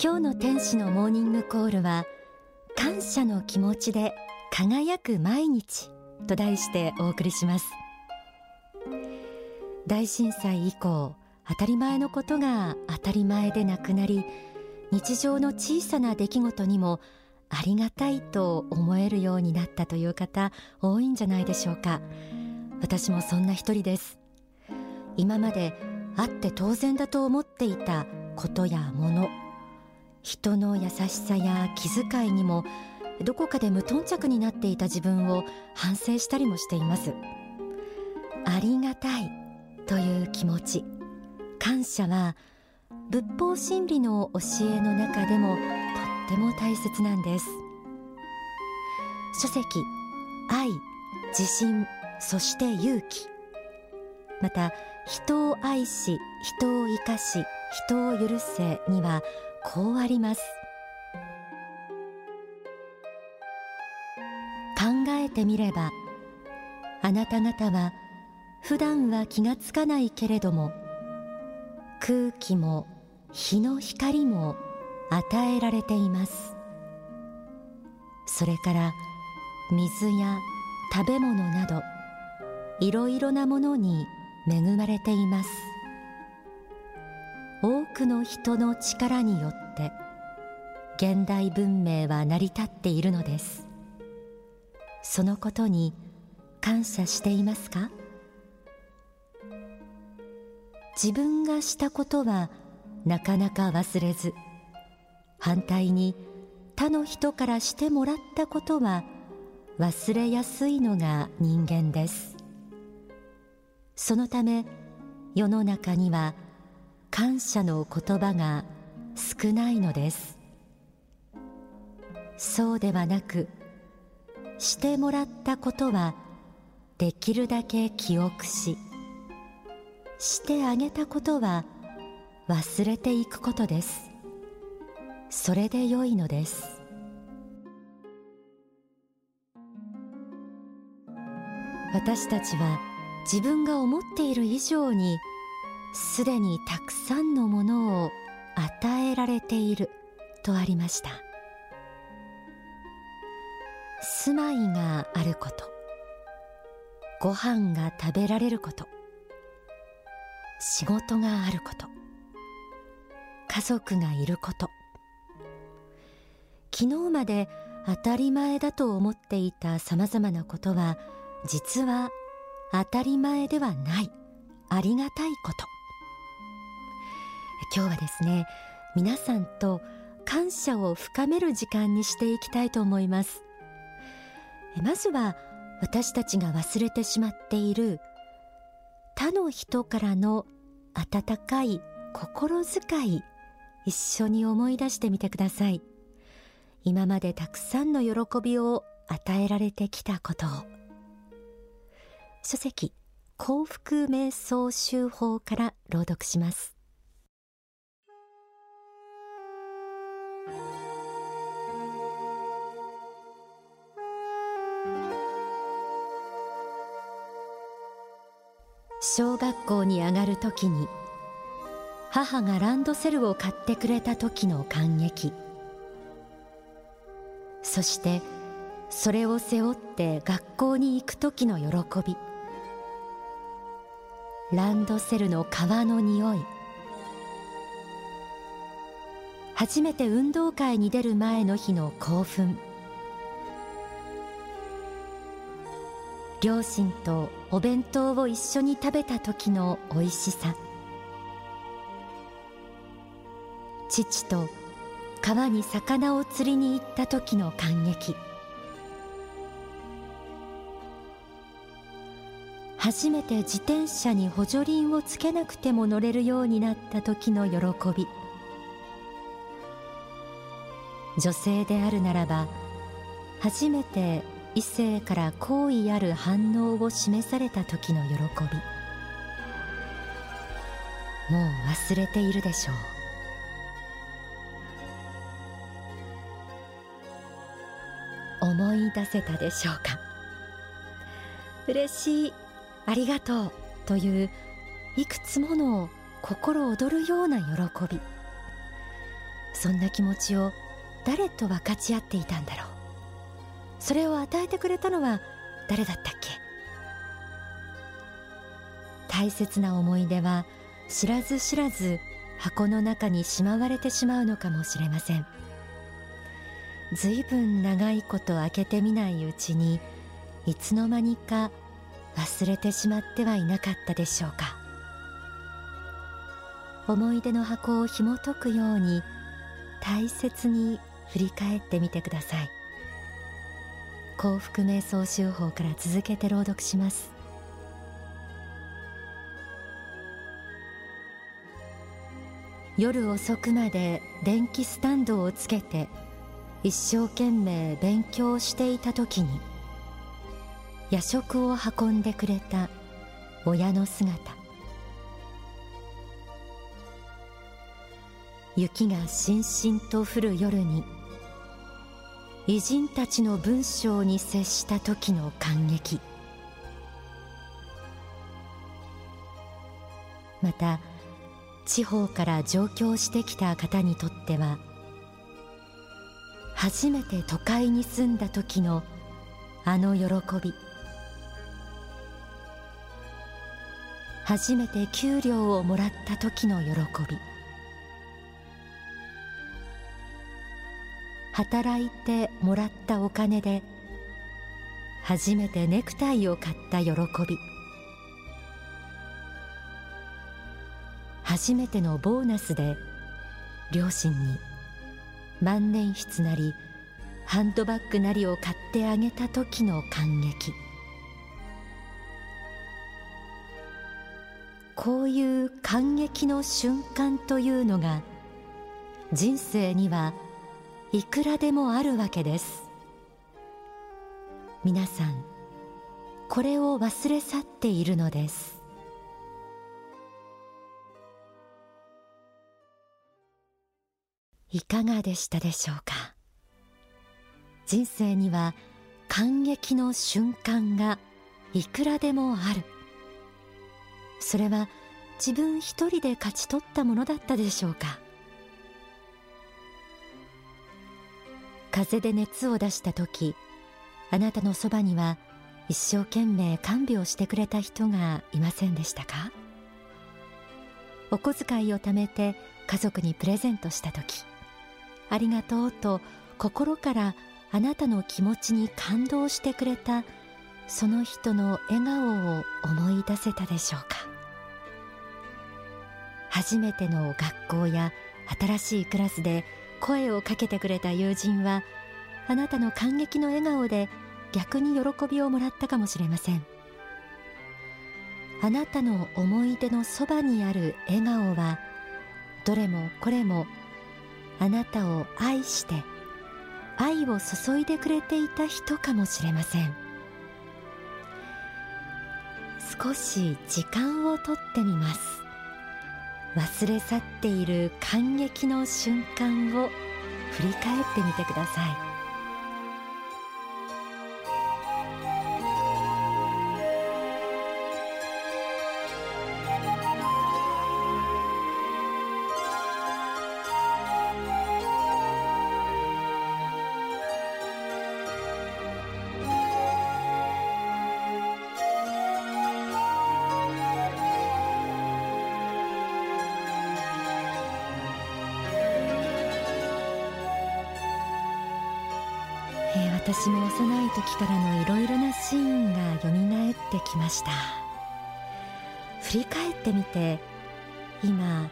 今日の天使のモーニングコールは感謝の気持ちで輝く毎日と題してお送りします。大震災以降当たり前のことが当たり前でなくなり日常の小さな出来事にもありがたいと思えるようになったという方多いんじゃないでしょうか。私もそんな一人です。今まであって当然だと思っていたことやもの。人の優しさや気遣いにもどこかで無頓着になっていた自分を反省したりもしています。ありがたいという気持ち。感謝は仏法真理の教えの中でもとっても大切なんです。書籍愛自信そして勇気。また人を愛し人を生かし人を許せにはこうあります。考えてみればあなた方は普段は気がつかないけれども空気も日の光も与えられています。それから水や食べ物などいろいろなものに恵まれています。多くの人の力によって現代文明は成り立っているのです。そのことに感謝していますか？自分がしたことはなかなか忘れず反対に他の人からしてもらったことは忘れやすいのが人間です。そのため世の中には感謝の言葉が少ないのです。そうではなくしてもらったことはできるだけ記憶ししてあげたことは忘れていくことです。それで良いのです。私たちは自分が思っている以上にすでにたくさんのものを与えられているとありました。住まいがあること。ご飯が食べられること。仕事があること。家族がいること。昨日まで当たり前だと思っていたさまざまなことは実は当たり前ではない。ありがたいこと。今日はですね皆さんと感謝を深める時間にしていきたいと思います。まずは私たちが忘れてしまっている他の人からの温かい心遣い一緒に思い出してみてください。今までたくさんの喜びを与えられてきたことを。書籍幸福瞑想集法から朗読します。小学校に上がる時に母がランドセルを買ってくれた時の感激。そしてそれを背負って学校に行く時の喜び。ランドセルの革の匂い。初めて運動会に出る前の日の興奮。両親とお弁当を一緒に食べた時のおいしさ。父と川に魚を釣りに行った時の感激。初めて自転車に補助輪をつけなくても乗れるようになった時の喜び。女性であるならば初めて異性から好意ある反応を示された時の喜び。もう忘れているでしょう。思い出せたでしょうか。嬉しい。ありがとうといういくつもの心躍るような喜び。そんな気持ちを誰と分かち合っていたんだろう。それを与えてくれたのは誰だったっけ？大切な思い出は知らず知らず箱の中にしまわれてしまうのかもしれません。ずいぶん長いこと開けてみないうちにいつの間にか忘れてしまってはいなかったでしょうか。思い出の箱を紐解くように大切に振り返ってみてください。幸福瞑想集法から続けて朗読します。夜遅くまで電気スタンドをつけて一生懸命勉強していた時に夜食を運んでくれた親の姿。雪がしんしんと降る夜に偉人たちの文章に接した時の感激。また地方から上京してきた方にとっては初めて都会に住んだ時のあの喜び。初めて給料をもらった時の喜び。働いてもらったお金で初めてネクタイを買った喜び。初めてのボーナスで両親に万年筆なりハンドバッグなりを買ってあげた時の感激。こういう感激の瞬間というのが人生にはいくらでもあるわけです。皆さんこれを忘れ去っているのです。いかがでしたでしょうか？人生には感激の瞬間がいくらでもある。それは自分一人で勝ち取ったものだったでしょうか。風で熱を出した時あなたのそばには一生懸命看病してくれた人がいませんでしたか？お小遣いを貯めて家族にプレゼントした時ありがとうと心からあなたの気持ちに感動してくれたその人の笑顔を思い出せたでしょうか？初めての学校や新しいクラスで声をかけてくれた友人はあなたの感激の笑顔で逆に喜びをもらったかもしれません。あなたの思い出のそばにある笑顔はどれもこれもあなたを愛して愛を注いでくれていた人かもしれません。少し時間をとってみます。忘れ去っている感激の瞬間を振り返ってみてください。え私も幼い時からのいろいろなシーンがよみがえってきました。振り返ってみて今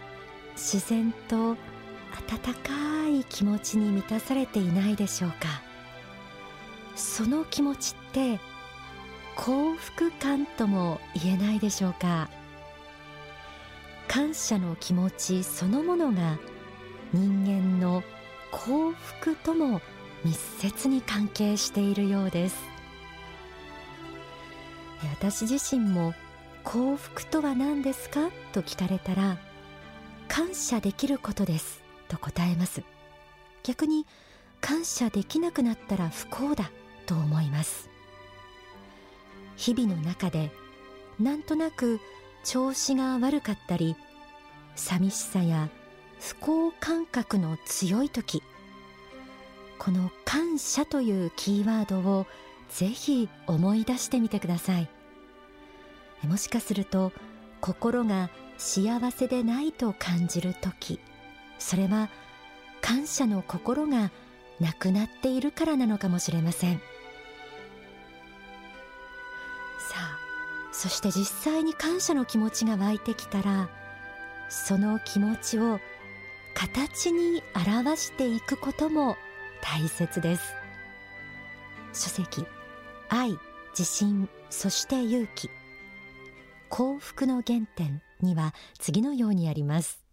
自然と温かい気持ちに満たされていないでしょうか。その気持ちって幸福感とも言えないでしょうか。感謝の気持ちそのものが人間の幸福とも密接に関係しているようです。私自身も幸福とは何ですか？と聞かれたら感謝できることです。と答えます。逆に感謝できなくなったら不幸だ。と思います。日々の中でなんとなく調子が悪かったり寂しさや不幸感覚の強い時この感謝というキーワードをぜひ思い出してみてください。もしかすると心が幸せでないと感じる時それは感謝の心がなくなっているからなのかもしれません。さあそして実際に感謝の気持ちが湧いてきたらその気持ちを形に表していくことも大切です。書籍愛自信そして勇気。幸福の原点には次のようにあります。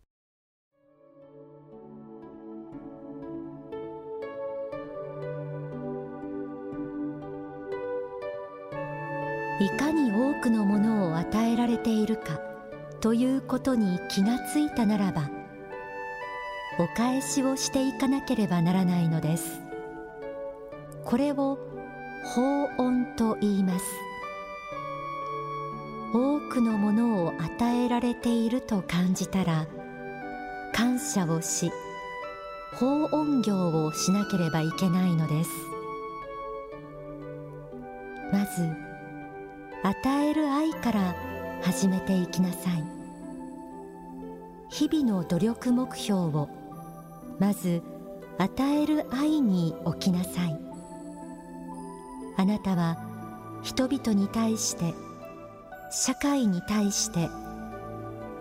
いかに多くのものを与えられているかということに気がついたならばお返しをしていかなければならないのです。これを法恩と言います。多くのものを与えられていると感じたら感謝をし法恩業をしなければいけないのです。まず与える愛から始めていきなさい。日々の努力目標をまず与える愛に置きなさい。あなたは人々に対して社会に対して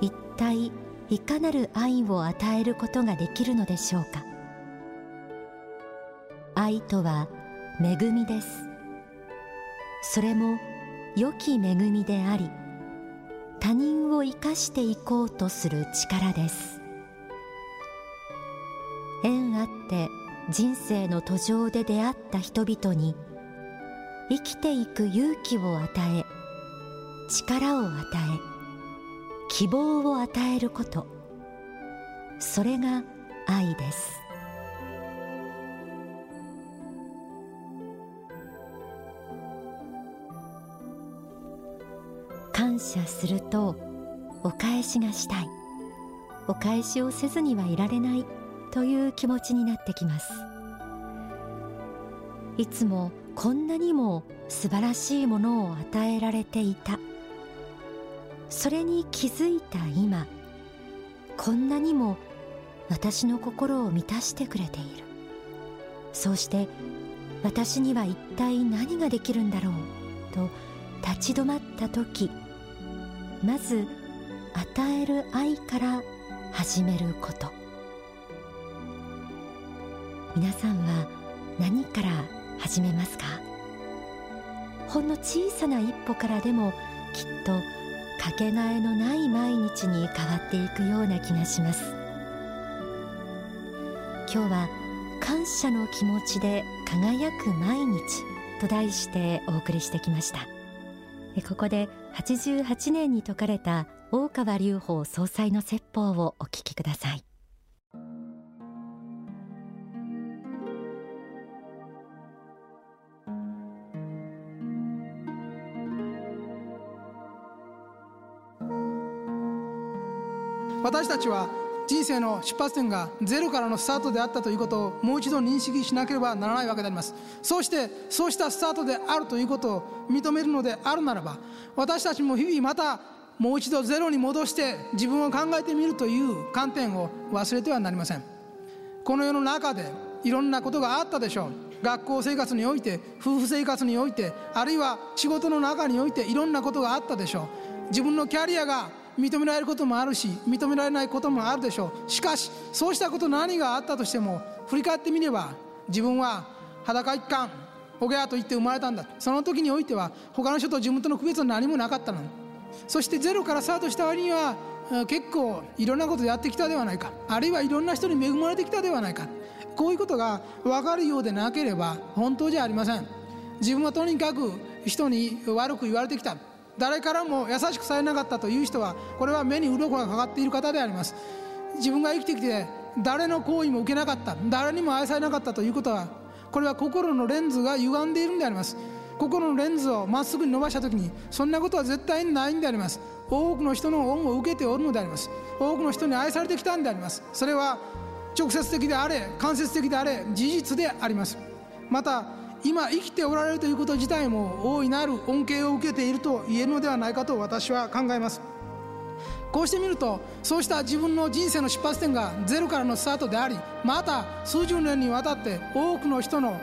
一体いかなる愛を与えることができるのでしょうか。愛とは恵みです。それも良き恵みであり他人を生かしていこうとする力です。縁あって人生の途上で出会った人々に生きていく勇気を与え力を与え希望を与えること。それが愛です。感謝するとお返しがしたい。お返しをせずにはいられない。という気持ちになってきます。いつもこんなにも素晴らしいものを与えられていた。それに気づいた今こんなにも私の心を満たしてくれている。そうして私には一体何ができるんだろうと立ち止まった時まず与える愛から始めること。皆さんは何から始めますか？ほんの小さな一歩からでもきっとかけがえのない毎日に変わっていくような気がします。今日は感謝の気持ちで輝く毎日と題してお送りしてきました。ここで88年に説かれた大川隆法総裁の説法をお聞きください。私たちは人生の出発点がゼロからのスタートであったということをもう一度認識しなければならないわけであります。そしてそうしたスタートであるということを認めるのであるならば私たちも日々またもう一度ゼロに戻して自分を考えてみるという観点を忘れてはなりません。この世の中でいろんなことがあったでしょう。学校生活において夫婦生活においてあるいは仕事の中においていろんなことがあったでしょう。自分のキャリアが認められることもあるし認められないこともあるでしょう。しかしそうしたこと何があったとしても振り返ってみれば自分は裸一貫おぎゃと言って生まれたんだその時においては他の人と自分との区別は何もなかったの。そしてゼロからスタートした割には結構いろんなことやってきたではないか。あるいはいろんな人に恵まれてきたではないか。こういうことが分かるようでなければ本当じゃありません。自分はとにかく人に悪く言われてきた。誰からも優しくされなかったという人はこれは目に鱗がかかっている方であります。自分が生きてきて誰の行為も受けなかった誰にも愛されなかったということはこれは心のレンズが歪んでいるんであります。心のレンズをまっすぐに伸ばした時にそんなことは絶対にないんであります。多くの人の恩を受けておるのであります。多くの人に愛されてきたんであります。それは直接的であれ間接的であれ事実であります。また今生きておられるということ自体も大いなる恩恵を受けていると言えるのではないかと私は考えます。こうしてみるとそうした自分の人生の出発点がゼロからのスタートでありまた数十年にわたって多くの人の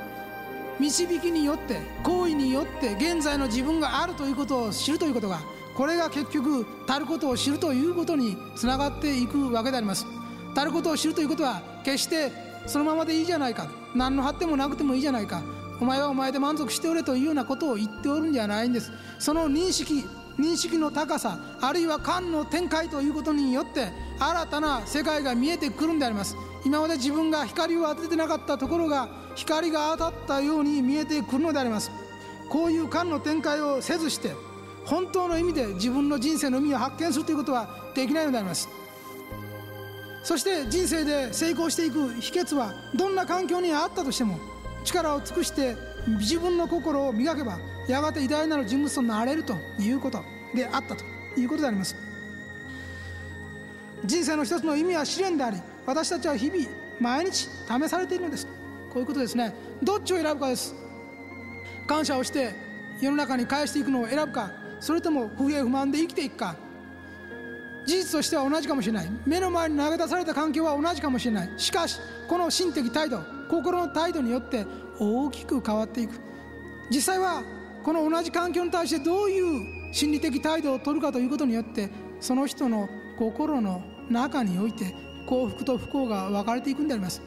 導きによって行為によって現在の自分があるということを知るということがこれが結局足ることを知るということにつながっていくわけであります。足ることを知るということは決してそのままでいいじゃないか。何の発展もなくてもいいじゃないか。お前はお前で満足しておれというようなことを言っておるんじゃないんです。その認識認識の高さあるいは感の展開ということによって新たな世界が見えてくるんであります。今まで自分が光を当ててなかったところが光が当たったように見えてくるのであります。こういう感の展開をせずして本当の意味で自分の人生の意味を発見するということはできないのであります。そして人生で成功していく秘訣はどんな環境にあったとしても力を尽くして自分の心を磨けばやがて偉大なる人物となれるということであったということであります。人生の一つの意味は試練であり私たちは日々毎日試されているのです。こういうことですね。どっちを選ぶかです。感謝をして世の中に返していくのを選ぶかそれとも不平不満で生きていくか。事実としては同じかもしれない。目の前に投げ出された環境は同じかもしれない。しかしこの心的態度心の態度によって大きく変わっていく。実際はこの同じ環境に対してどういう心理的態度を取るかということによってその人の心の中において幸福と不幸が分かれていくんであります。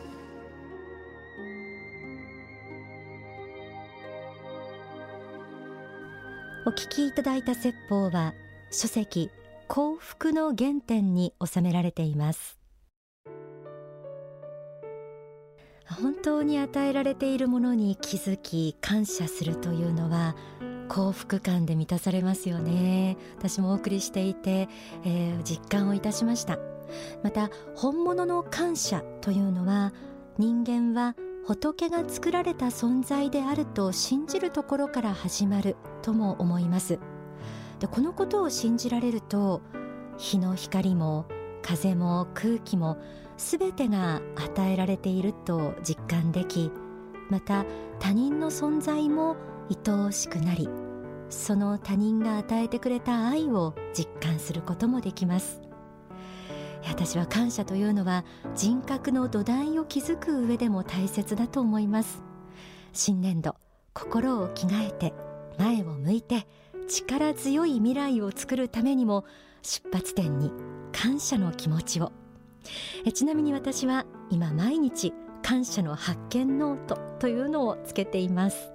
お聞きいただいた説法は書籍幸福の原点に収められています。本当に与えられているものに気づき感謝するというのは幸福感で満たされますよね。私もお送りしていて、えー、実感をいたしました。また本物の感謝というのは人間は仏が作られた存在であると信じるところから始まるとも思います。でこのことを信じられると日の光も風も空気もすべてが与えられていると実感できまた他人の存在も愛おしくなりその他人が与えてくれた愛を実感することもできます。私は感謝というのは人格の土台を築く上でも大切だと思います。新年度心を着替えて前を向いて力強い未来を作るためにも出発点に感謝の気持ちを。えちなみに私は今毎日感謝の発見ノートというのをつけています。